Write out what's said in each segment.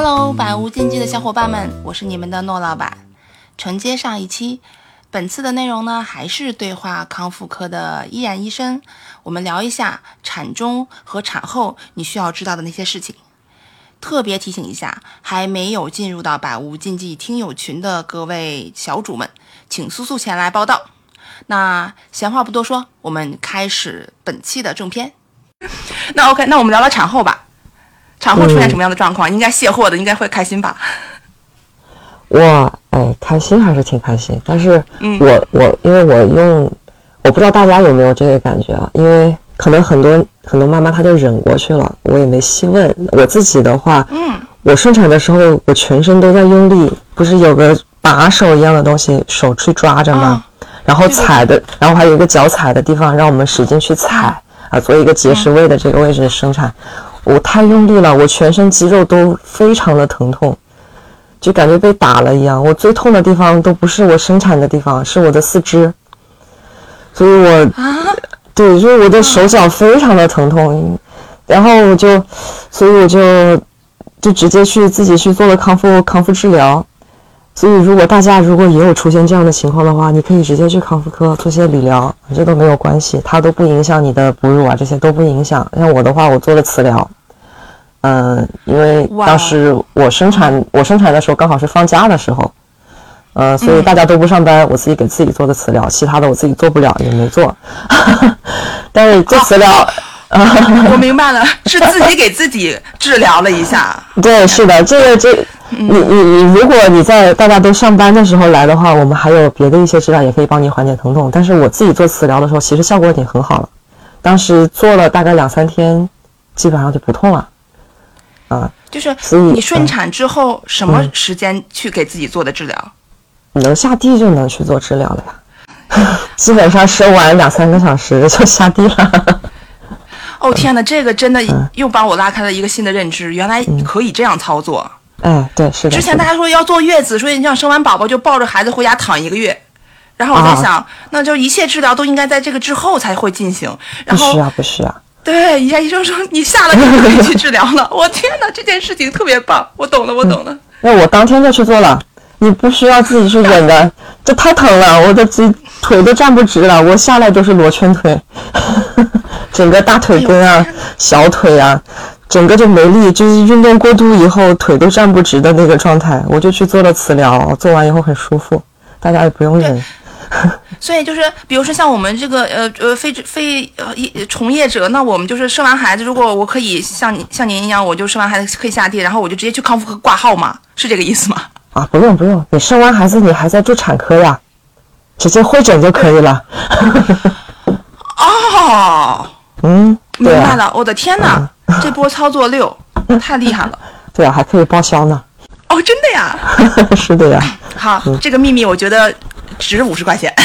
Hello，百无禁忌的小伙伴们，我是你们的诺老板。承接上一期，本次的内容呢，还是对话康复科的依然医生，我们聊一下产中和产后你需要知道的那些事情。特别提醒一下，还没有进入到百无禁忌听友群的各位小主们，请速速前来报道。那闲话不多说，我们开始本期的正片。那 OK，那我们聊聊产后吧。产后出现什么样的状况？应该卸货的，应该会开心吧？我哎，开心还是挺开心，但是嗯我我因为我用，我不知道大家有没有这个感觉啊？因为可能很多很多妈妈她就忍过去了，我也没细问。我自己的话，嗯，我顺产的时候我全身都在用力，不是有个把手一样的东西，手去抓着吗？然后踩的，然后还有一个脚踩的地方，让我们使劲去踩啊，做一个结石位的这个位置生产。我太用力了，我全身肌肉都非常的疼痛，就感觉被打了一样。我最痛的地方都不是我生产的地方，是我的四肢。所以我啊，对，就是我的手脚非常的疼痛，然后我就，所以我就就直接去自己去做了康复康复治疗。所以如果大家如果也有出现这样的情况的话，你可以直接去康复科做些理疗，这都没有关系，它都不影响你的哺乳啊，这些都不影响。像我的话，我做了磁疗，嗯、因为当时我生产我生产的时候刚好是放假的时候，呃，所以嗯大家都不上班，我自己给自己做的磁疗，其他的我自己做不了，也没做。但是做磁疗，我明白了，是自己给自己治疗了一下。对，是的，这个这，你你你，如果你在大家都上班的时候来的话，我们还有别的一些治疗也可以帮你缓解疼痛。但是我自己做磁疗的时候，其实效果已经很好了，当时做了大概两三天，基本上就不痛了。啊，就是你顺产之后什么嗯时间去给自己做的治疗？能下地就能去做治疗了呀，基本上生完两三个小时就下地了。哦 天哪，这个真的嗯又帮我拉开了一个新的认知，原来可以这样操作。哎，对，是的。之前大家说要坐月子，所以你想生完宝宝就抱着孩子回家躺一个月，然后我在啊想，那就一切治疗都应该在这个之后才会进行。不然后需要，不需要。对，一下医生说你下了就可以去治疗了。我天哪，这件事情特别棒，我懂了，我懂了。那我当天就去做了，你不需要自己去忍的，这太疼了，我的腿腿都站不直了，我下来就是罗圈腿，整个大腿根啊、小腿啊，整个就没力，就是运动过度以后腿都站不直的那个状态，我就去做了磁疗，做完以后很舒服，大家也不用忍。所以就是，比如说像我们这个呃呃非非呃一从业者，那我们就是生完孩子，如果我可以像你像您一样，我就生完孩子可以下地，然后我就直接去康复科挂号嘛，是这个意思吗？啊，不用不用，你生完孩子你还在住产科呀，直接会诊就可以了。哦，嗯，啊，明白了，我的天哪，这波操作六，太厉害了！对啊，还可以报销呢。哦，真的呀？是的呀。好，这个秘密我觉得值五十块钱。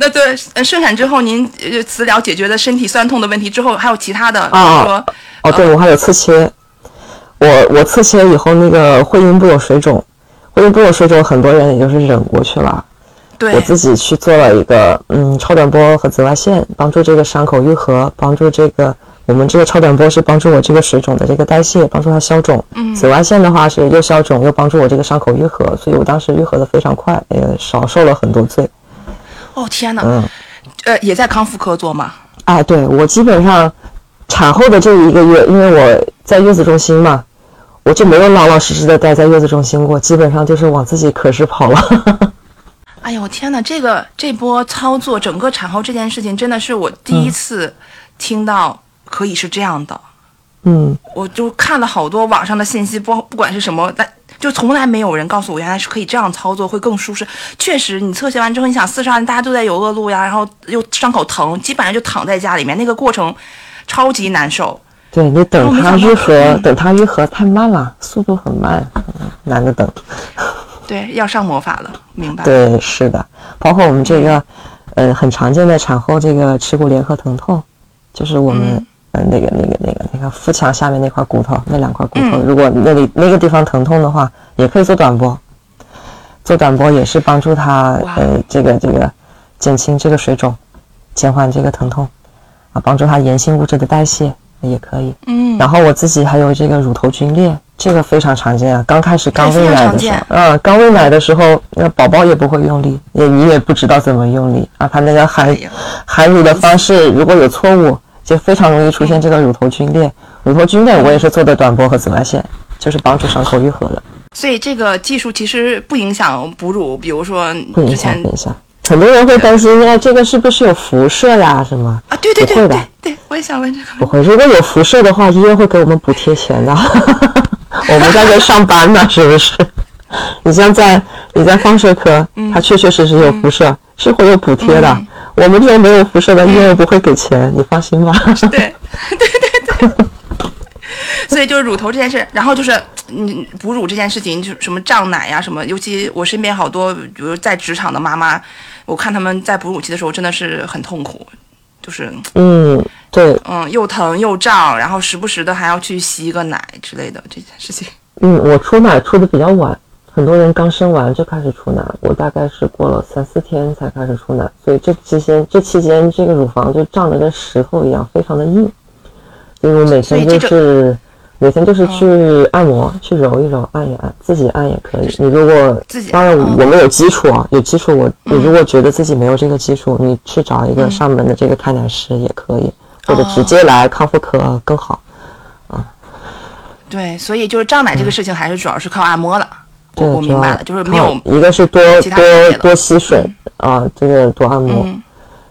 那对，呃生产之后您呃磁疗解决了身体酸痛的问题之后，还有其他的，比如啊说哦，对，我还有刺切，我我刺切以后那个会阴部有水肿，会阴部有水肿，很多人也就是忍过去了。对我自己去做了一个嗯超短波和紫外线，帮助这个伤口愈合，帮助这个我们这个超短波是帮助我这个水肿的这个代谢，帮助它消肿。嗯紫外线的话是又消肿又帮助我这个伤口愈合，所以我当时愈合的非常快，也少受了很多罪。哦天哪，嗯。呃，也在康复科做吗？啊，对我基本上产后的这一个月，因为我在月子中心嘛，我就没有老老实实的待在月子中心过，基本上就是往自己科室跑了。哎呦我天哪，这个这波操作，整个产后这件事情，真的是我第一次听到可以是这样的。嗯，我就看了好多网上的信息，不不管是什么，但就从来没有人告诉我，原来是可以这样操作，会更舒适。确实，你侧切完之后，你想四十二大家都在有恶露呀，然后又伤口疼，基本上就躺在家里面，那个过程超级难受。对你等它愈合，嗯等它愈合太慢了，速度很慢，嗯难得等。对，要上魔法了，明白？对，是的，包括我们这个，呃，很常见的产后这个耻骨联合疼痛，就是我们、嗯呃那个那个那个那个腹腔下面那块骨头那两块骨头，嗯如果那里那个地方疼痛的话，也可以做短波。做短波也是帮助他呃这个这个减轻这个水肿，减缓这个疼痛，啊，帮助他炎性物质的代谢，也可以。嗯，然后我自己还有这个乳头皲裂，这个非常常见啊。刚开始刚喂奶的时候，嗯，刚喂奶的时候，那宝宝也不会用力，也你也不知道怎么用力啊。他那个含含乳的方式如果有错误，就非常容易出现这个乳头皲裂。乳头皲裂我也是做的短波和紫外线，就是帮助伤口愈合的。所以这个技术其实不影响哺乳，比如说不影响，不影响。很多人会担心，哎，这个是不是有辐射呀？什么？啊，对对对，不会的。对，我也想问这个。不会，如果有辐射的话，医院会给我们补贴钱的。我们在这上班呢，是不是？你像在你在放射科，它确确实实有辐射，是会有补贴的。我们这边没有辐射的医院不会给钱，你放心吧。对，对对对。所以就是乳头这件事，然后就是嗯哺乳这件事情，就什么胀奶呀什么，尤其我身边好多，比如在职场的妈妈，我看他们在哺乳期的时候真的是很痛苦，就是嗯对嗯又疼又胀，然后时不时的还要去吸一个奶之类的这件事情。嗯，我出奶出的比较晚，很多人刚生完就开始出奶，我大概是过了三四天才开始出奶，所以这期间这期间这个乳房就胀得跟石头一样，非常的硬。所以我每天就是，每天就是去按摩，去揉一揉，按一按，自己按也可以。你如果当然我们有基础啊，有基础，我你如果觉得自己没有这个基础，你去找一个上门的这个开奶师也可以，或者直接来康复科更好。啊，对，所以就是胀奶这个事情还是主要是靠按摩了。我我明白了，就是没有一个是多多多吸水啊，这个多按摩。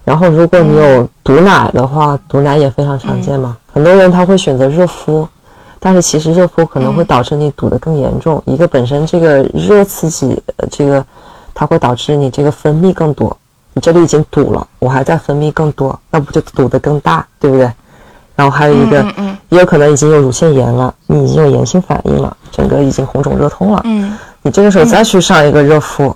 然后，如果你有堵奶的话，堵奶也非常常见嘛。很多人他会选择热敷，但是其实热敷可能会导致你堵得更严重。一个本身这个热刺激，这个它会导致你这个分泌更多。你这里已经堵了，我还在分泌更多，那不就堵得更大，对不对？然后还有一个，也有可能已经有乳腺炎了，你已经有炎性反应了，整个已经红肿热痛了。嗯，你这个时候再去上一个热敷。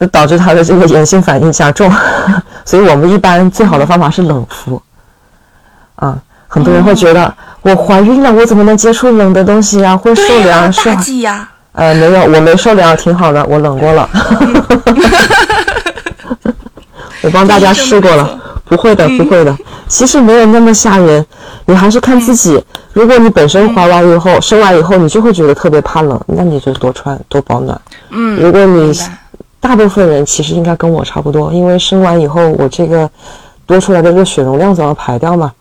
就导致他的这个炎性反应加重，所以我们一般最好的方法是冷敷。啊，很多人会觉得我怀孕了，我怎么能接触冷的东西呀？会受凉是吧？呀。呃，没有，我没受凉，挺好的，我冷过了。我帮大家试过了，不会的，不会的。其实没有那么吓人，你还是看自己。如果你本身怀完以后、生完以后，你就会觉得特别怕冷，那你就多穿、多保暖。嗯。如果你。大部分人其实应该跟我差不多，因为生完以后，我这个多出来的热血容量总要排掉嘛。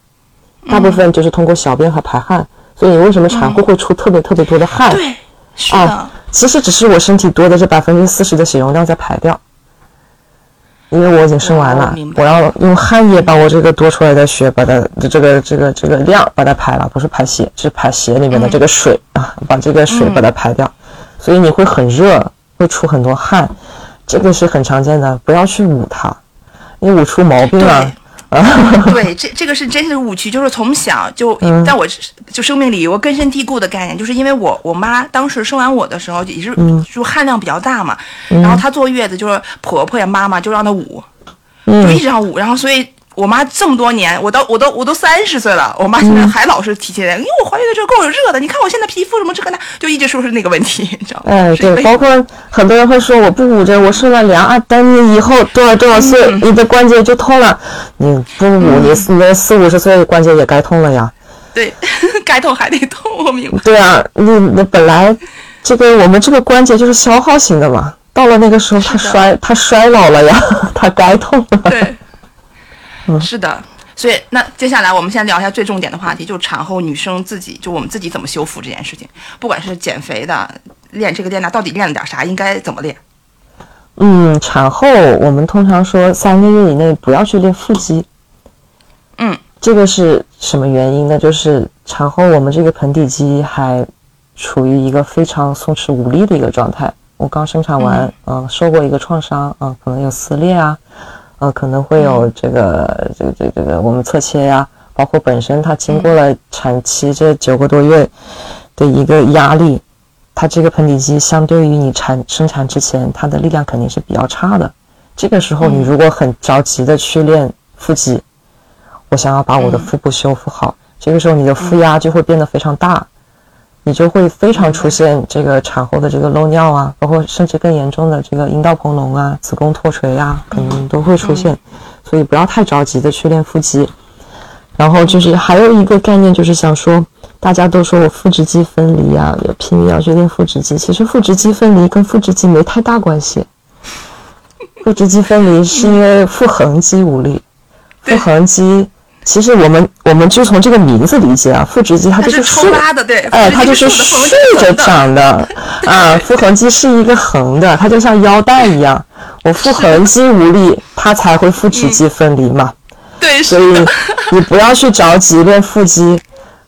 大部分就是通过小便和排汗，所以你为什么产后会出特别特别多的汗？对，是的。其实只是我身体多的这百分之四十的血容量在排掉，因为我已经生完了，我要用汗液把我这个多出来的血把它这个这个这个量把它排了，不是排血，是排血里面的这个水啊，把这个水把它排掉，所以你会很热，会出很多汗。这个是很常见的，不要去捂它，你捂出毛病了。对，这这个是真是误区，就是从小就在我就生命里有个根深蒂固的概念，就是因为我我妈当时生完我的时候也是就汗量比较大嘛，然后她坐月子就是婆婆呀妈妈就让她捂，就一直让捂，然后所以。我妈这么多年，我都我都我都三十岁了，我妈现在还老是提起来，因为我怀孕的时候够热的，你看我现在皮肤什么这个那，就一直说是那个问题，你知道吗？哎，对，包括很多人会说我不捂着，我受了凉啊，等你以后多少多少岁，你的关节就痛了，你不捂，你你四五十岁关节也该痛了呀。对，该痛还得痛，我明白。对啊，你你本来这个我们这个关节就是消耗型的嘛，到了那个时候它衰它衰老了呀，它该痛了。对。是的，所以那接下来我们先聊一下最重点的话题，就是产后女生自己就我们自己怎么修复这件事情。不管是减肥的，练这个练那，到底练了点啥？应该怎么练？嗯，产后我们通常说三个月以内不要去练腹肌。嗯，这个是什么原因呢？就是产后我们这个盆底肌还处于一个非常松弛无力的一个状态。我刚生产完，嗯，受过一个创伤，嗯，可能有撕裂啊。呃，可能会有这个，这个，这个，这个我们侧切呀，包括本身它经过了产期这九个多月的一个压力，它这个盆底肌相对于你产生产之前，它的力量肯定是比较差的。这个时候，你如果很着急的去练腹肌，我想要把我的腹部修复好，这个时候你的腹压就会变得非常大。你就会非常出现这个产后的这个漏尿啊，包括甚至更严重的这个阴道膨隆啊、子宫脱垂啊，可能都会出现。所以不要太着急的去练腹肌。然后就是还有一个概念，就是想说，大家都说我腹直肌分离啊，也拼命要去练腹直肌。其实腹直肌分离跟腹直肌没太大关系。腹直肌分离是因为腹横肌无力。腹横肌其实我们我们就从这个名字理解啊，腹直肌它就是竖拉的，对，哎，它就是竖着长的啊。腹横肌是一个横的，它就像腰带一样。我腹横肌无力，它才会腹直肌分离嘛。对，所以 你不要去着急练腹肌。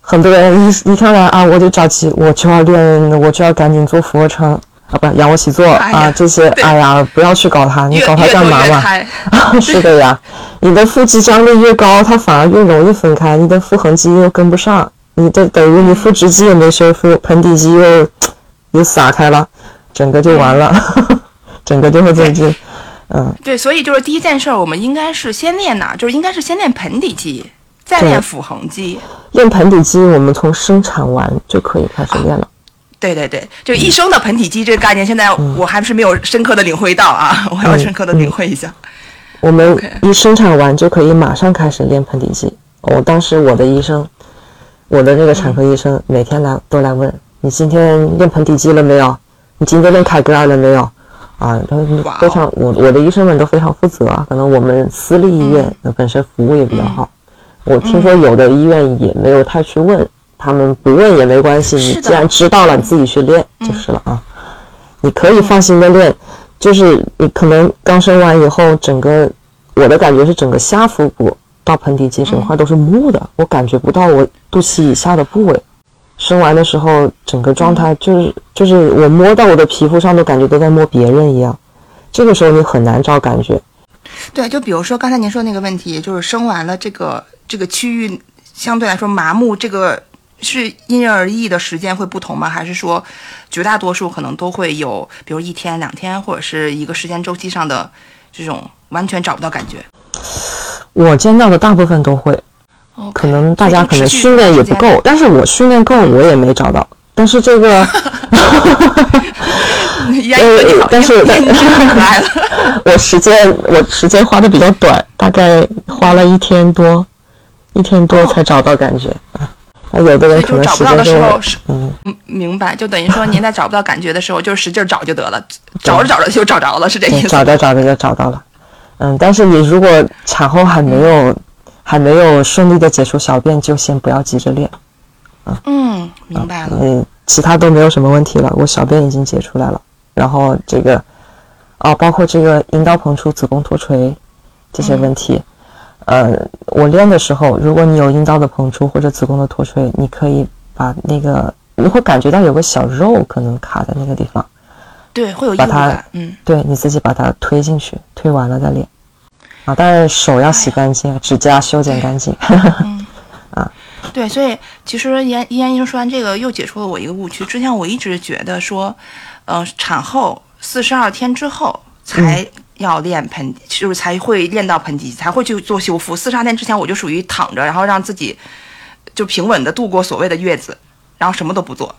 很多人一一上来啊，我就着急，我就要练，我就要赶紧做俯卧撑啊，不仰卧起坐啊，这些，哎呀，不要去搞它，你搞它干嘛嘛？是的呀，你的腹肌张力越高，它反而越容易分开，你的腹横肌又跟不上，你的等于你腹直肌也没修复，盆底肌又又撒开了，整个就完了，整个就会这这。嗯，对，所以就是第一件事，我们应该是先练哪？就是应该是先练盆底肌，再练腹横肌。练盆底肌，我们从生产完就可以开始练了。对对对，就一生的盆底肌这个概念，现在我还是没有深刻的领会到啊，我要深刻的领会一下。我们一生产完就可以马上开始练盆底肌。我当时我的医生，我的那个产科医生每天来都来问你今天练盆底肌了没有？你今天练凯格尔了没有？啊，他非常，我我的医生们都非常负责啊。可能我们私立医院本身服务也比较好。我听说有的医院也没有太去问，他们不问也没关系。你既然知道了，你自己去练就是了啊。你可以放心的练，就是你可能刚生完以后，整个我的感觉是整个下腹部到盆底肌整块都是木的，我感觉不到我肚脐以下的部位。生完的时候，整个状态就是就是我摸到我的皮肤上都感觉都在摸别人一样，这个时候你很难找感觉。对，就比如说刚才您说那个问题，就是生完了这个这个区域相对来说麻木，这个是因人而异的时间会不同吗？还是说绝大多数可能都会有，比如一天两天或者是一个时间周期上的这种完全找不到感觉？我见到的大部分都会。可能大家可能训练也不够，但是我训练够，我也没找到。但是这个，呃，但是 我时间我时间花的比较短，大概花了一天多，一天多才找到感觉啊。有的人可能找不到的时候是嗯，明白，就等于说您在找不到感觉的时候，就使劲找就得了，找着找着就找着了，是这意思？找着找着就找到了，嗯，但是你如果产后还没有。还没有顺利的解除小便，就先不要急着练，啊，嗯，明白了，嗯，其他都没有什么问题了，我小便已经解出来了，然后这个，哦，包括这个阴道膨出、子宫脱垂这些问题，呃，我练的时候，如果你有阴道的膨出或者子宫的脱垂，你可以把那个，你会感觉到有个小肉可能卡在那个地方，对，会有把它，嗯，对你自己把它推进去，推完了再练。啊，但是手要洗干净，指甲修剪干净。啊，对，所以其实严严医生说完这个，又解除了我一个误区。之前我一直觉得说，呃，产后四十二天之后才要练盆，就是才会练到盆底，才会去做修复。四十二天之前，我就属于躺着，然后让自己就平稳的度过所谓的月子，然后什么都不做。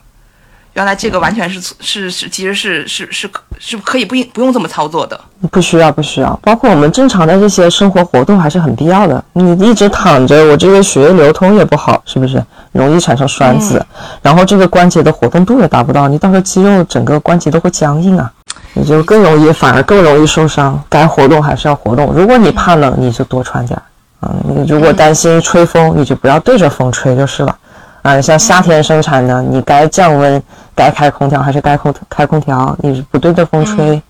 原来这个完全是是是，其实是是是是可以不不用这么操作的，不需要不需要，包括我们正常的这些生活活动还是很必要的。你一直躺着，我这个血液流通也不好，是不是容易产生栓子？然后这个关节的活动度也达不到，你到时候肌肉整个关节都会僵硬啊，你就更容易反而更容易受伤。该活动还是要活动。如果你怕冷，你就多穿点儿啊。你如果担心吹风，你就不要对着风吹就是了。啊，像夏天生产呢，你该降温，该开空调还是该空开空调，你不对着风吹，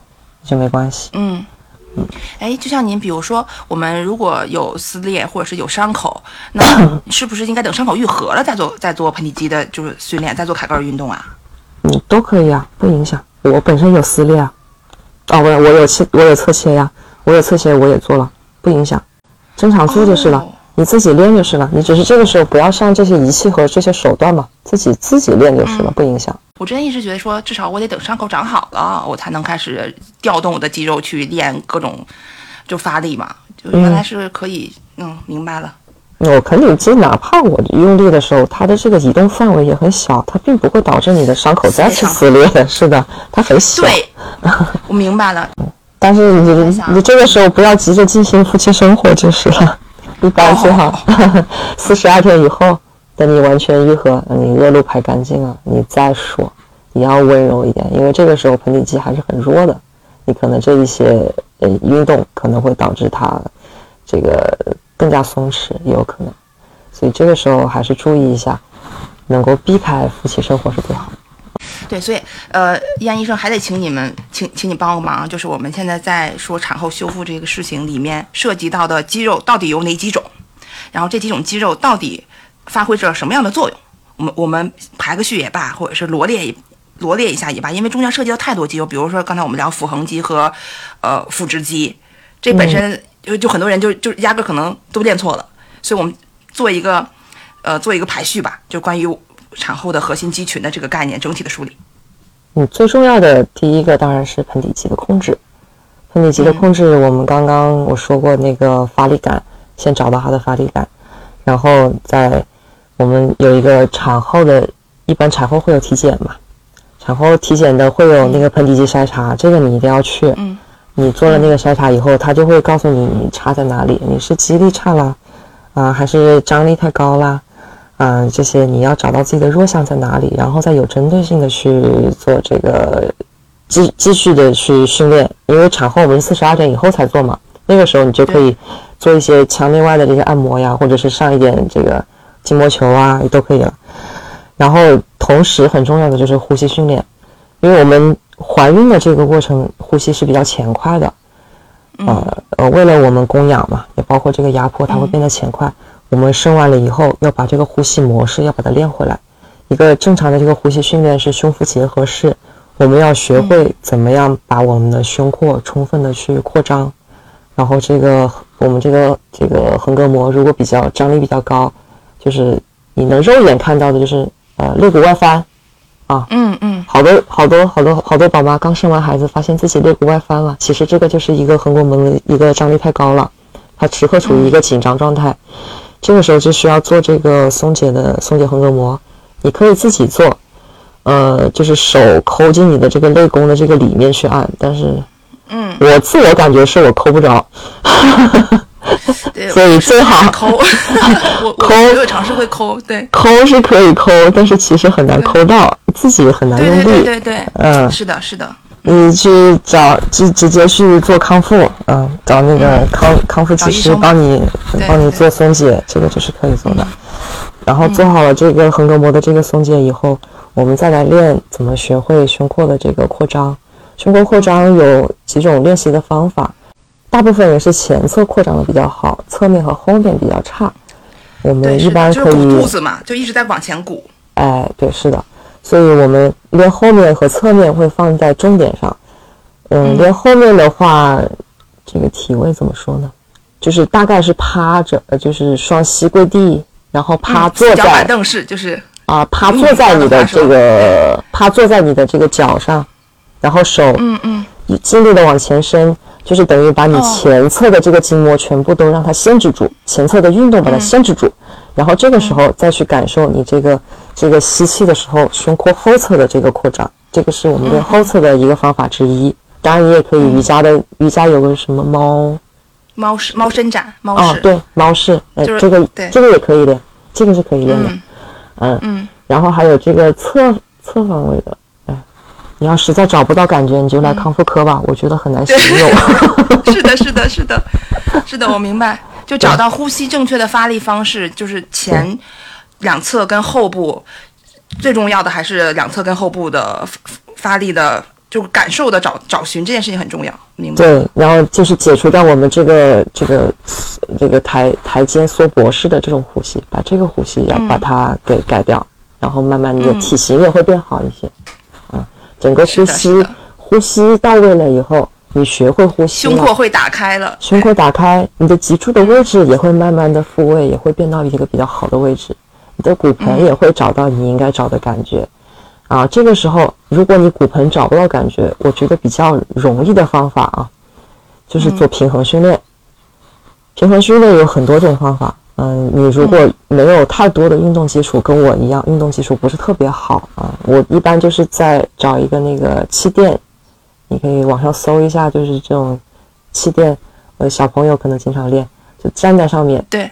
就没关系。嗯嗯，哎，就像您，比如说，我们如果有撕裂或者是有伤口，那 是不是应该等伤口愈合了再做再做盆底肌的，就是训练，再做凯格尔运动啊？嗯，都可以啊，不影响。我本身有撕裂啊，哦，我我有切，我有侧切呀，我有侧切，我也做了，不影响，正常做就是了。你自己练就是了，你只是这个时候不要上这些仪器和这些手段嘛，自己自己练就是了，不影响。我之前一直觉得说，至少我得等伤口长好了，我才能开始调动我的肌肉去练各种就发力嘛，就原来是可以，嗯，明白了。我盆底肌哪怕我用力的时候，它的这个移动范围也很小，它并不会导致你的伤口再次撕裂。是的，它很小。对，我明白了。但是你你这个时候不要急着进行夫妻生活就是了。一般最好四十二天以后，等你完全愈合，你恶露排干净了，你再说，你要温柔一点，因为这个时候盆底肌还是很弱的，你可能这一些呃运动可能会导致它这个更加松弛，也有可能，所以这个时候还是注意一下，能够避开夫妻生活是最好的。对，所以呃，燕医生还得请你们，请请你帮个忙，就是我们现在在说产后修复这个事情里面涉及到的肌肉到底有哪几种，然后这几种肌肉到底发挥着什么样的作用？我们我们排个序也罢，或者是罗列一罗列一下也罢，因为中间涉及到太多肌肉，比如说刚才我们聊腹横肌和呃腹直肌，这本身就就很多人就就压根可能都练错了，所以我们做一个呃做一个排序吧，就关于。产后的核心肌群的这个概念整体的梳理，嗯，最重要的第一个当然是盆底肌的控制。盆底肌的控制，我们刚刚我说过那个发力感，先找到它的发力感，然后在我们有一个产后的，一般产后会有体检嘛，产后体检的会有那个盆底肌筛查，这个你一定要去。嗯，你做了那个筛查以后，他就会告诉你你差在哪里，你是肌力差了，啊，还是张力太高啦？嗯，这些你要找到自己的弱项在哪里，然后再有针对性的去做这个继继续的去训练。因为产后我们是四十二天以后才做嘛，那个时候你就可以做一些腔内外的这些按摩呀，或者是上一点这个筋膜球啊，也都可以了。然后同时很重要的就是呼吸训练，因为我们怀孕的这个过程呼吸是比较前快的，呃呃，为了我们供氧嘛，也包括这个压迫，它会变得前快。我们生完了以后，要把这个呼吸模式要把它练回来。一个正常的这个呼吸训练是胸腹结合式，我们要学会怎么样把我们的胸廓充分的去扩张。然后这个我们这个这个横膈膜如果比较张力比较高，就是你能肉眼看到的就是呃肋骨外翻啊，嗯嗯，好多好多好多好多宝妈刚生完孩子发现自己肋骨外翻了，其实这个就是一个横膈膜的一个张力太高了，它时刻处于一个紧张状态。这个时候就需要做这个松解的松解横膈膜，你可以自己做，呃，就是手抠进你的这个肋弓的这个里面去按，但是，嗯，我自我感觉是我抠不着，所以最好抠，我抠有尝试会抠，对，抠是可以抠，但是其实很难抠到，自己很难用力，对对对，嗯，是的，是的。你去找直直接去做康复，嗯，找那个康康复技师帮你帮你做松解，这个就是可以做的。然后做好了这个横膈膜的这个松解以后，我们再来练怎么学会胸廓的这个扩张。胸廓扩张有几种练习的方法，大部分人是前侧扩张的比较好，侧面和后面比较差。我们一般可以肚子嘛，就一直在往前鼓。哎，对，是的。所以我们练后面和侧面会放在重点上，嗯，练后面的话，这个体位怎么说呢？就是大概是趴着，呃，就是双膝跪地，然后趴坐在脚板凳式，就是啊，趴坐在你的这个趴坐在你的这个脚上，然后手嗯嗯，尽力的往前伸，就是等于把你前侧的这个筋膜全部都让它限制住，前侧的运动把它限制住。然后这个时候再去感受你这个这个吸气的时候胸廓后侧的这个扩张，这个是我们练后侧的一个方法之一。当然，你也可以瑜伽的瑜伽有个什么猫猫式猫伸展猫式，对猫式，呃，这个这个也可以的，这个是可以练的。嗯嗯。然后还有这个侧侧方位的，哎，你要实在找不到感觉，你就来康复科吧，我觉得很难形容。是的，是的，是的，是的，我明白。就找到呼吸正确的发力方式，就是前两侧跟后部，最重要的还是两侧跟后部的发力的，就感受的找找寻这件事情很重要，明白？对，然后就是解除掉我们这个这个这个台台阶缩脖式的这种呼吸，把这个呼吸要把它给改掉，然后慢慢你的体型也会变好一些，啊，整个呼吸呼吸到位了以后。你学会呼吸，胸廓会打开了，胸廓打开，你的脊柱的位置也会慢慢的复位，也会变到一个比较好的位置，你的骨盆也会找到你应该找的感觉，啊，这个时候如果你骨盆找不到感觉，我觉得比较容易的方法啊，就是做平衡训练。平衡训练有很多种方法，嗯，你如果没有太多的运动基础，跟我一样，运动基础不是特别好啊，我一般就是在找一个那个气垫。你可以网上搜一下，就是这种气垫，呃，小朋友可能经常练，就站在上面，对，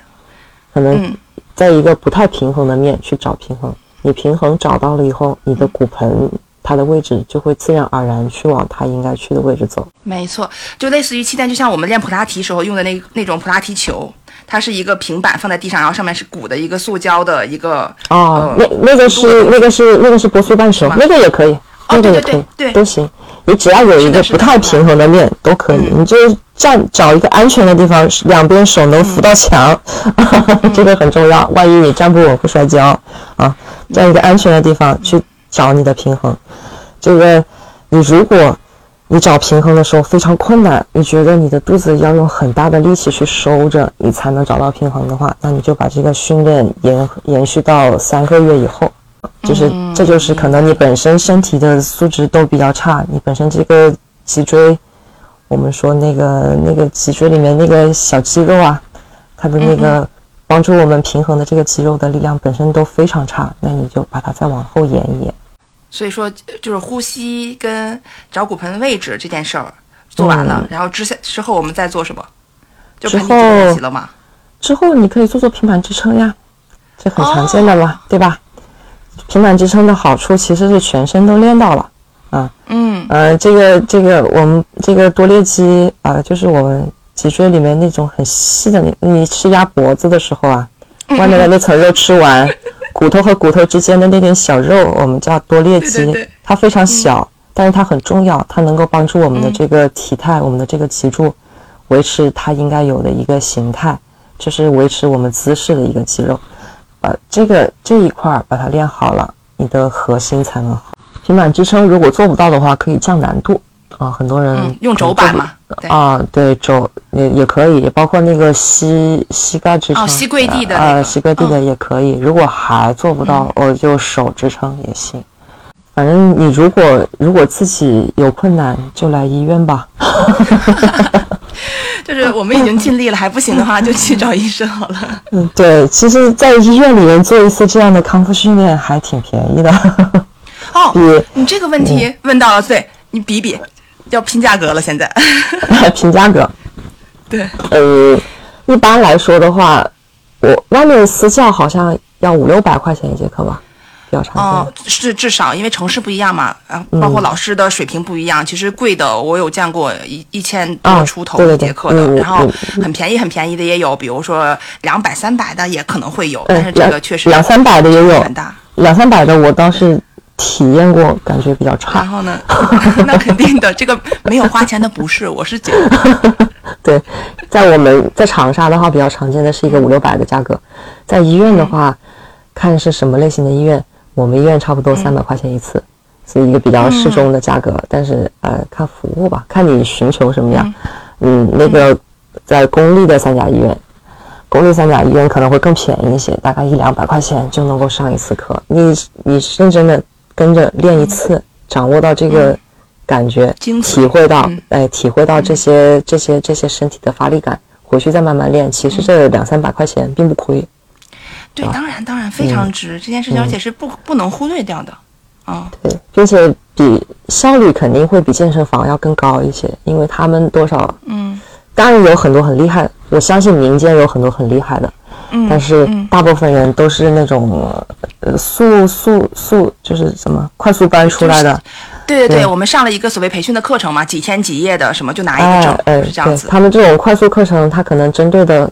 可能嗯在一个不太平衡的面去找平衡。你平衡找到了以后，你的骨盆它的位置就会自然而然去往它应该去的位置走。没错，就类似于气垫，就像我们练普拉提时候用的那那种普拉提球，它是一个平板放在地上，然后上面是鼓的一个塑胶的一个哦，呃那那个是那个是那个是波速半球，那个也可以，那个也可以，对对对对都行。你只要有一个不太平衡的面都可以，嗯你就站找一个安全的地方，两边手能扶到墙，嗯 这个很重要。万一你站不稳会摔跤啊，这样一个安全的地方去找你的平衡。这个你如果你找平衡的时候非常困难，你觉得你的肚子要用很大的力气去收着，你才能找到平衡的话，那你就把这个训练延延续到三个月以后。就是嗯这就是可能你本身身体的素质都比较差，你本身这个脊椎，我们说那个那个脊椎里面那个小肌肉啊，它的那个帮助我们平衡的这个肌肉的力量本身都非常差，那你就把它再往后延一延。所以说，就是呼吸跟找骨盆位置这件事儿做完了，嗯然后之下之后我们再做什么？就之盆底肌练后习了嘛？之后你可以做做平板支撑呀，这很常见的嘛，对吧？平板支撑的好处其实是全身都练到了啊。嗯呃，这个这个我们这个多裂肌啊、就是我们脊椎里面那种很细的那，你吃鸭脖子的时候啊，外面的那层肉吃完，骨头和骨头之间的那点小肉，我们叫多裂肌，对对对它非常小，但是它很重要，它能够帮助我们的这个体态，我们的这个脊柱维持它应该有的一个形态，就是维持我们姿势的一个肌肉。把这个这一块儿把它练好了，你的核心才能好。平板支撑如果做不到的话，可以降难度啊。很多人嗯，用肘板嘛？对，啊，对肘也也可以，包括那个膝膝盖支撑，哦膝跪地的那啊，膝跪地的也可以。如果还做不到，我就手支撑也行。反正你如果如果自己有困难，就来医院吧。就是我们已经尽力了，还不行的话就去找医生好了。嗯，对，其实，在医院里面做一次这样的康复训练还挺便宜的。哦比，你这个问题问到了，对你比比，要拼价格了，现在。拼价格，对，呃，一般来说的话，我外面私教好像要五六百块钱一节课吧，比较常见。哦，是至少因为城市不一样嘛，啊，嗯包括老师的水平不一样。其实贵的我有见过一一千出头一节课的，嗯然后嗯很便宜很便宜的也有，比如说两百三百的也可能会有，嗯但是这个确实两三百的也有。两三百的我倒是体验过，感觉比较差然。后呢，那肯定的，这个没有花钱的不是，我是觉得，对，在我们在长沙的话，比较常见的是一个五六百的价格，在医院的话，看是什么类型的医院，我们医院差不多三百块钱一次，是一个比较适中的价格。但是呃，看服务吧，看你寻求什么样。嗯，那个在公立的三甲医院，公立三甲医院可能会更便宜一些，大概一两百块钱就能够上一次课。你你认真的跟着练一次，掌握到这个感觉，体会到嗯，哎，体会到这些这些这些身体的发力感，回去再慢慢练。其实这两三百块钱并不亏。对，当然当然非常值这件事情，而且是不不能忽略掉的。啊，对，并且比效率肯定会比健身房要更高一些，因为他们多少，嗯。当然有很多很厉害，我相信民间有很多很厉害的，嗯，但是嗯。大部分人都是那种呃速速速，就是什么快速班出来的，对对对，对。我们上了一个所谓培训的课程嘛，几天几夜的，什么就拿一个哎证，是这样子。他们这种快速课程，它可能针对的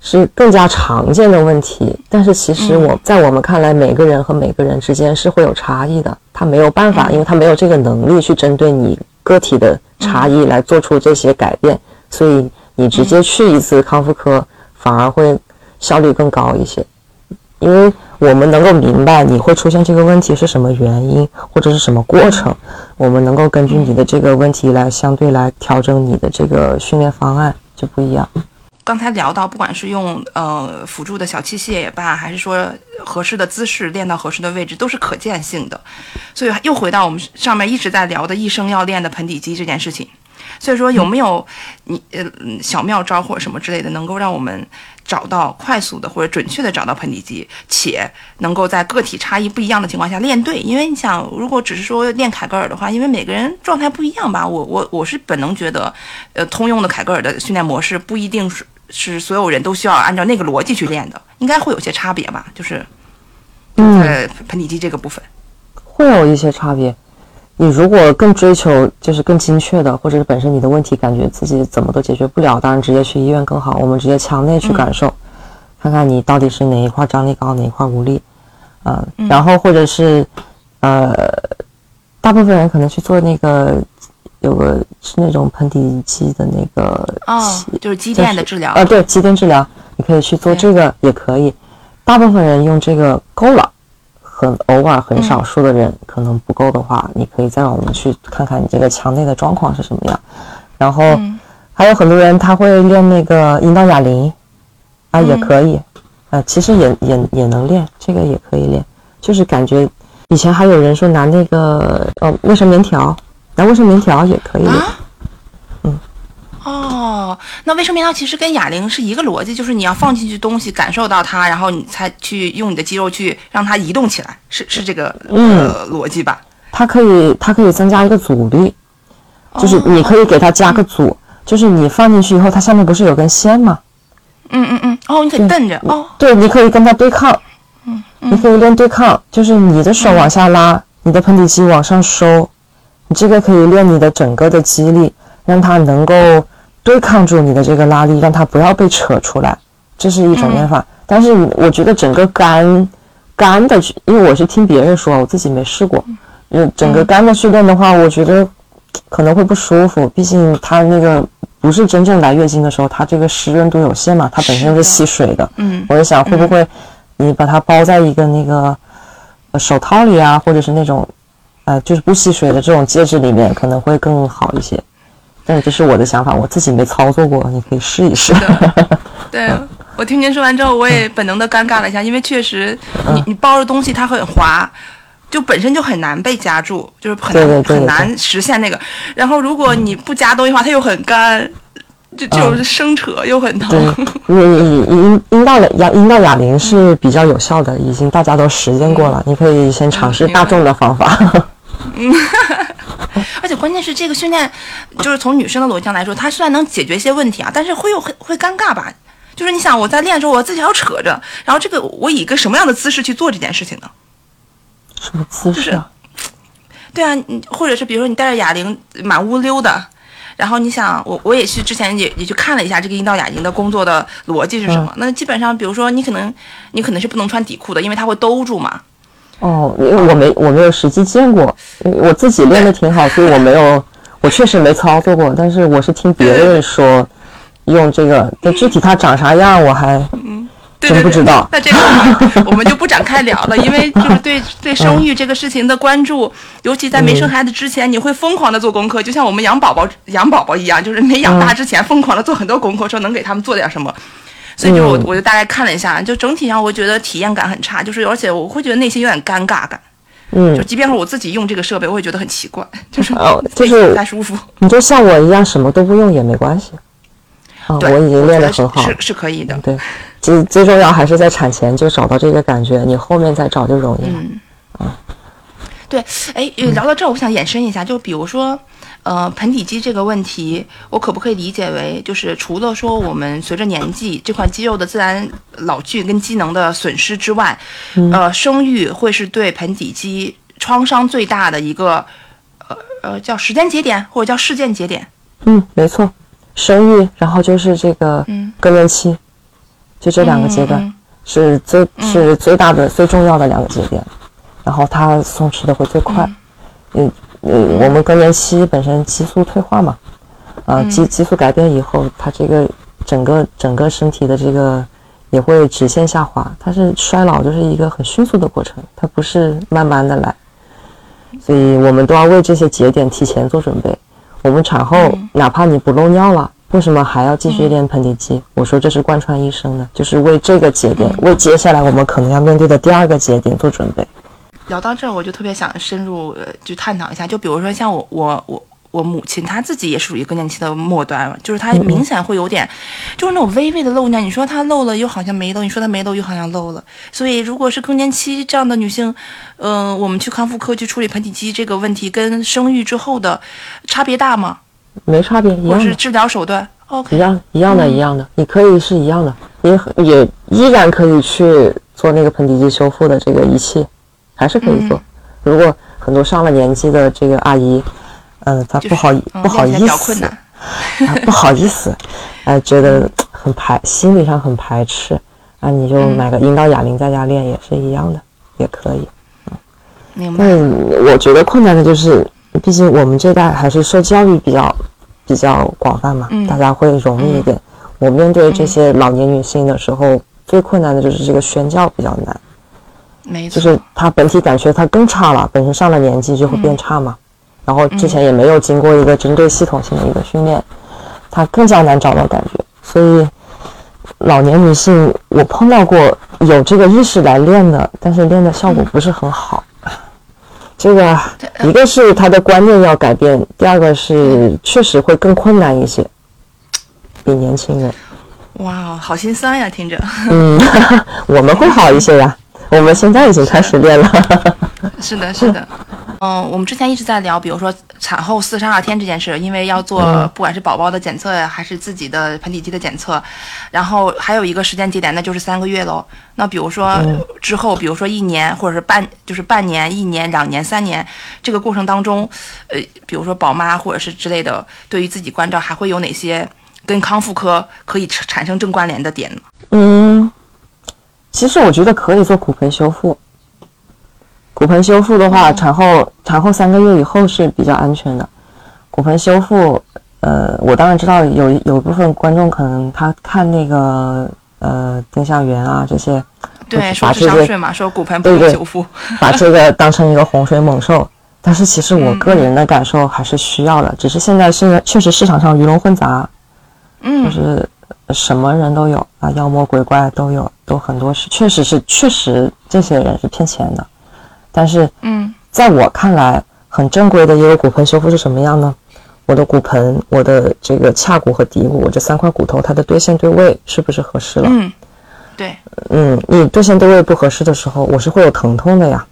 是更加常见的问题，但是其实嗯。我、在我们看来，每个人和每个人之间是会有差异的，他没有办嗯。法，因为他没有这个能力去针对你个体的差异来做出这些改变，所以你直接去一次康复科，反而会效率更高一些。因为我们能够明白你会出现这个问题是什么原因，或者是什么过程，我们能够根据你的这个问题来相对来调整你的这个训练方案，就不一样。刚才聊到，不管是用呃辅助的小器械也罢，还是说合适的姿势练到合适的位置，都是可见性的。所以又回到我们上面一直在聊的一生要练的盆底肌这件事情。所以说有没有你呃小妙招或者什么之类的，能够让我们找到快速的或者准确的找到盆底肌，且能够在个体差异不一样的情况下练对？因为你想，如果只是说练凯格尔的话，因为每个人状态不一样吧，我我我是本能觉得，呃，通用的凯格尔的训练模式不一定是是所有人都需要按照那个逻辑去练的？应该会有些差别吧？就是嗯，在盆底肌这个部分。会有一些差别。你如果更追求就是更精确的，或者是本身你的问题感觉自己怎么都解决不了，当然直接去医院更好。我们直接腔内去感受，看看你到底是哪一块张力高，哪一块无力，嗯，然后或者是呃，大部分人可能去做那个有个是那种盆底肌的那个哦，就是肌电的治疗。呃，对，肌电治疗，你可以去做这个也可以。大部分人用这个够了。很偶尔很少数的人可能不够的话，你可以再让我们去看看你这个墙内的状况是什么样。然后还有很多人他会练那个阴道哑铃啊，也可以，呃，其实也也也能练，这个也可以练。就是感觉以前还有人说拿那个呃卫生棉条，拿卫生棉条也可以练。哦，那卫生棉条其实跟哑铃是一个逻辑，就是你要放进去东西，感受到它，然后你才去用你的肌肉去让它移动起来，是是这个呃逻辑吧？它可以它可以增加一个阻力，就是你可以给它加个阻，就是你放进去以后，它下面不是有根线吗？嗯嗯嗯，哦，你可以蹬着哦，对，你可以跟它对抗，嗯，你可以练对抗，就是你的手往下拉，你的盆底肌往上收，你这个可以练你的整个的肌力，让它能够。对抗住你的这个拉力，让它不要被扯出来，这是一种练法。但是我觉得整个肝肝的，因为我是听别人说，我自己没试过。嗯，整个肝的训练的话，我觉得可能会不舒服，毕竟它那个不是真正来月经的时候，它这个湿润度有限嘛，它本身是吸水的。嗯，我在想会不会你把它包在一个那个手套里啊，或者是那种呃就是不吸水的这种戒指里面，可能会更好一些。但这是我的想法，我自己没操作过，你可以试一试。对我听您说完之后，我也本能的尴尬了一下，因为确实，你你包的东西它很滑，就本身就很难被夹住，就是很难很难实现那个。然后如果你不夹东西的话，它又很干，就就是生扯又很疼。你你阴阴道的哑阴道哑铃是比较有效的，已经大家都实践过了，你可以先尝试大众的方法。嗯。而且关键是这个训练，就是从女生的逻辑上来说，它虽然能解决一些问题啊，但是会有很会尴尬吧？就是你想我在练的时候，我自己要扯着，然后这个我以一个什么样的姿势去做这件事情呢？什么姿势？对啊，你或者是比如说你带着哑铃满屋溜达，然后你想我我也是之前也也去看了一下这个阴道哑铃的工作的逻辑是什么？那基本上比如说你可能你可能是不能穿底裤的，因为它会兜住嘛。哦，因为我没我没有实际见过，我自己练的挺好，所以我没有，我确实没操作过。但是我是听别人说，用这个，但具体它长啥样我还真不知道。那这个我们就不展开聊了，因为就是对对生育这个事情的关注，尤其在没生孩子之前，你会疯狂的做功课，就像我们养宝宝养宝宝一样，就是没养大之前疯狂的做很多功课，说能给他们做点什么。所以就我我就大概看了一下，就整体上我觉得体验感很差，就是而且我会觉得内心有点尴尬感。嗯，就即便是我自己用这个设备，我也觉得很奇怪，就是哦，就是不太舒服。你就像我一样，什么都不用也没关系。啊，我已经练得很好，是是可以的。对，最最重要还是在产前就找到这个感觉，你后面再找就容易了。嗯，啊，对，哎，聊到这儿，我想延伸一下，就比如说。呃，盆底肌这个问题，我可不可以理解为，就是除了说我们随着年纪这块肌肉的自然老去跟机能的损失之外，呃，生育会是对盆底肌创伤最大的一个，呃呃，叫时间节点或者叫事件节点。嗯，没错，生育，然后就是这个更年期，就这两个阶段是最是最大的最重要的两个节点，然后它松弛的会最快，嗯。呃，我们更年期本身激素退化嘛，啊，激激素改变以后，它这个整个整个身体的这个也会直线下滑，它是衰老，就是一个很迅速的过程，它不是慢慢的来，所以我们都要为这些节点提前做准备。我们产后哪怕你不漏尿了，为什么还要继续练盆底肌？我说这是贯穿一生的，就是为这个节点，为接下来我们可能要面对的第二个节点做准备。聊到这儿，我就特别想深入呃，就探讨一下。就比如说像我我我我母亲，她自己也属于更年期的末端了，就是她明显会有点，就是那种微微的漏尿。你说她漏了，又好像没漏；你说她没漏，又好像漏了。所以，如果是更年期这样的女性，嗯，我们去康复科去处理盆底肌这个问题，跟生育之后的差别大吗？没差别，一样，或是治疗手段？OK，一样一样的，嗯一样的，你可以是一样的，也也依然可以去做那个盆底肌修复的这个仪器，还是可以做。嗯如果很多上了年纪的这个阿姨，嗯、她不好不好意思 不好意思，哎，觉得很排，心理上很排斥，啊，你就嗯买个阴道哑铃在家练也是一样的，也可以。明白？嗯，我觉得困难的就是，毕竟我们这代还是受教育比较比较广泛嘛，嗯大家会容易一点。我面对这些老年女性的时候，最困难的就是这个宣教比较难，没错，就是他本体感觉他更差了，本身上了年纪就会变差嘛，然后之前也没有经过一个针对系统性的一个训练，他更加难找到感觉，所以老年女性我碰到过有这个意识来练的，但是练的效果不是很好。这个一个是他的观念要改变，第二个是确实会更困难一些，比年轻人。哇，好心酸呀，听着。嗯，我们会好一些呀，我们现在已经开始练了。是的，是的。嗯，我们之前一直在聊，比如说产后四十二天这件事，因为要做嗯不管是宝宝的检测呀，还是自己的盆底肌的检测，然后还有一个时间节点，那就是三个月喽。那比如说嗯之后，比如说一年，或者是半，就是半年、一年、两年、三年，这个过程当中，呃，比如说宝妈或者是之类的，对于自己关照还会有哪些跟康复科可以产产生正关联的点呢？嗯，其实我觉得可以做骨盆修复。骨盆修复的话，产后产后三个月以后是比较安全的。骨盆修复，呃，我当然知道有有一部分观众可能他看那个呃丁香园啊这些，对，把说是这个伤税嘛，说骨盆修复。把这个当成一个洪水猛兽。但是其实我个人的感受还是需要的，只是现在现在确实市场上鱼龙混杂，就嗯，是什么人都有啊，妖魔鬼怪都有，都很多是，确实是确实这些人是骗钱的。但是嗯在我看来，很正规的一个骨盆修复是什么样呢？我的骨盆、我的这个髂骨和骶骨，我这三块骨头，它的对线对位是不是合适了？嗯，对，嗯，你对线对位不合适的时候，我是会有疼痛的呀。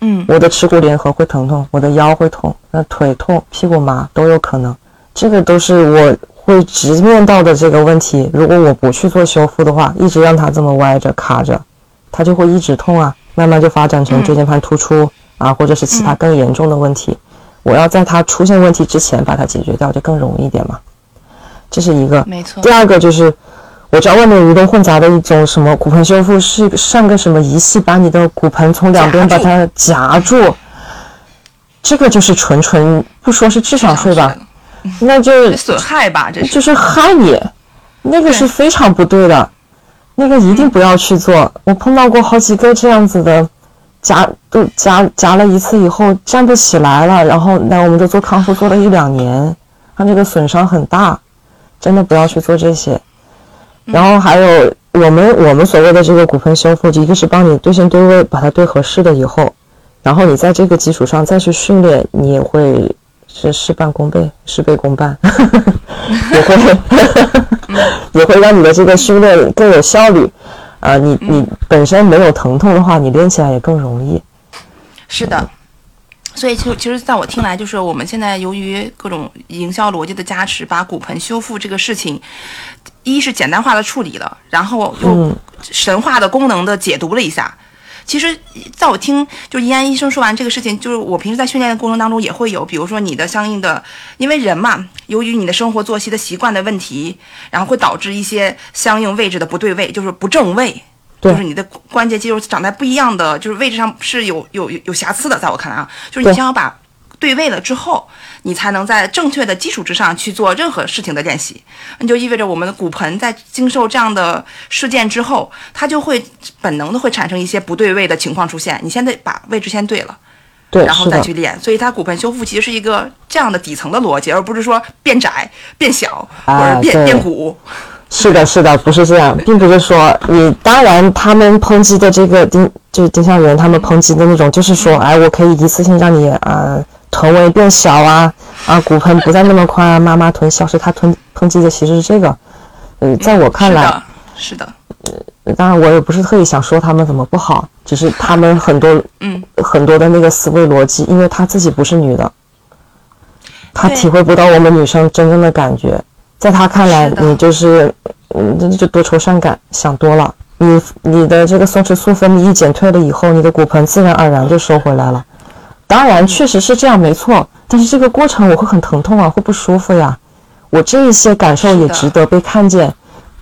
嗯我的耻骨联合会疼痛，我的腰会痛，那腿痛、屁股麻都有可能，这个都是我会直面到的这个问题。如果我不去做修复的话，一直让它这么歪着卡着，它就会一直痛啊，慢慢就发展成椎间盘突出、啊，或者是其他更严重的问题。我要在它出现问题之前把它解决掉，就更容易一点嘛。这是一个。没错第。二个就是，我知道外面鱼龙混杂的一种什么骨盆修复，是上个什么仪器把你的骨盆从两边把它夹住，这个就是纯纯不说是智商税吧，那就这损害吧，这是就是害你，那个是非常不对的，那个一定不要去做。我碰到过好几个这样子的，夹都夹夹了一次以后站不起来了，然后那我们就做康复做了一两年，他那个损伤很大，真的不要去做这些。然后还有我们我们所谓的这个骨盆修复，一个是帮你对线对位，把它对合适了以后，然后你在这个基础上再去训练，你也会是事半功倍，事倍功半，也会 也会让你的这个训练更有效率。啊、你你本身没有疼痛的话，你练起来也更容易。是的。所以其实其实在我听来，就是我们现在由于各种营销逻辑的加持，把骨盆修复这个事情，一是简单化的处理了，然后又嗯神话的功能的解读了一下。其实，在我听就怡安医生说完这个事情，就是我平时在训练的过程当中也会有，比如说你的相应的，因为人嘛，由于你的生活作息的习惯的问题，然后会导致一些相应位置的不对位，就是不正位，就是你的关节肌肉长在不一样的，就是位置上是有有有有瑕疵的，在我看来啊，就是你先要把对位了之后，你才能在正确的基础之上去做任何事情的练习。那就意味着我们的骨盆在经受这样的事件之后，它就会本能的会产生一些不对位的情况出现。你先得把位置先对了，对，然后，再去练。所以它骨盆修复其实是一个这样的底层的逻辑，而不是说变窄、变小或者变、啊变鼓。是的，是的，不是这样，并不是说你。当然，他们抨击的这个丁就是丁香园，他们抨击的那种，就是说，哎，我可以一次性让你呃臀围变小啊，啊骨盆不再那么宽啊，妈妈臀消失。他臀抨击的其实是这个。呃，在我看来，是的，是的，当然我也不是特意想说他们怎么不好，只是他们很多嗯，很多的那个思维逻辑，因为她自己不是女的，他体会不到我们女生真正的感觉。在他看来你就是，嗯，这就多愁善感，想多了。你你的这个松弛素分泌一减退了以后，你的骨盆自然而然就收回来了。当然，确实是这样，没错。但是这个过程我会很疼痛啊，会不舒服呀。我这一些感受也值得被看见，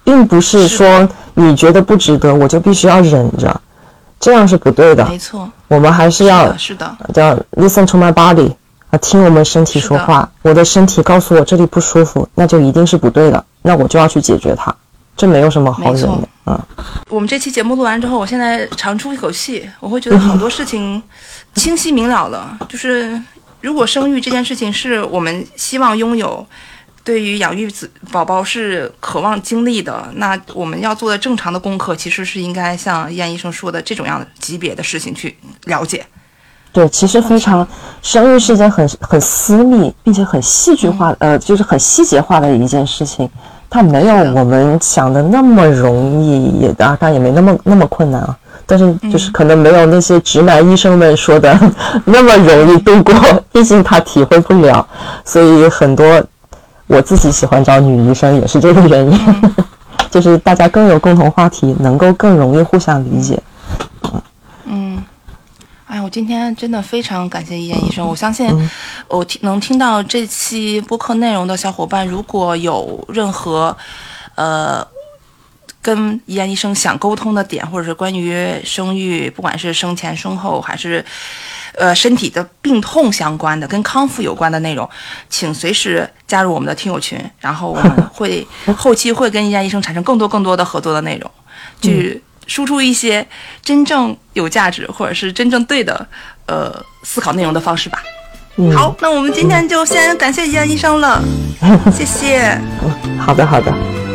并不是是说你觉得不值得，我就必须要忍着，这样是不对的。没错，我们还是是要，是的，叫 listen to my body 啊，听我们身体说话。我的身体告诉我这里不舒服，那就一定是不对的，那我就要去解决它。这没有什么好忍的，啊，我们这期节目录完之后，我现在长出一口气，我会觉得好多事情清晰明了了。就是如果生育这件事情是我们希望拥有，对于养育子宝宝是渴望经历的，那我们要做的正常的功课，其实是应该像燕医生说的这种样的级别的事情去了解。对，其实非常，生育是一件很很私密并且很戏剧化，呃，就是很细节化的一件事情，它没有我们想的那么容易，也当然也没那么那么困难啊。但是就是可能没有那些直男医生们说的 那么容易度过，毕竟他体会不了，所以很多我自己喜欢找女医生也是这个原因，就是大家更有共同话题，能够更容易互相理解。嗯，哎，我今天真的非常感谢一燕医生。我相信嗯。我听能听到这期播客内容的小伙伴，如果有任何呃跟一燕医生想沟通的点，或者是关于生育，不管是生前、生后，还是呃身体的病痛相关的、跟康复有关的内容，请随时加入我们的听友群，然后我们 会后期会跟一燕医生产生更多更多的合作的内容，去输出一些真正有价值或者是真正对的呃思考内容的方式吧。嗯，好，那我们今天就先感谢医院医生了，谢谢。好的，好的。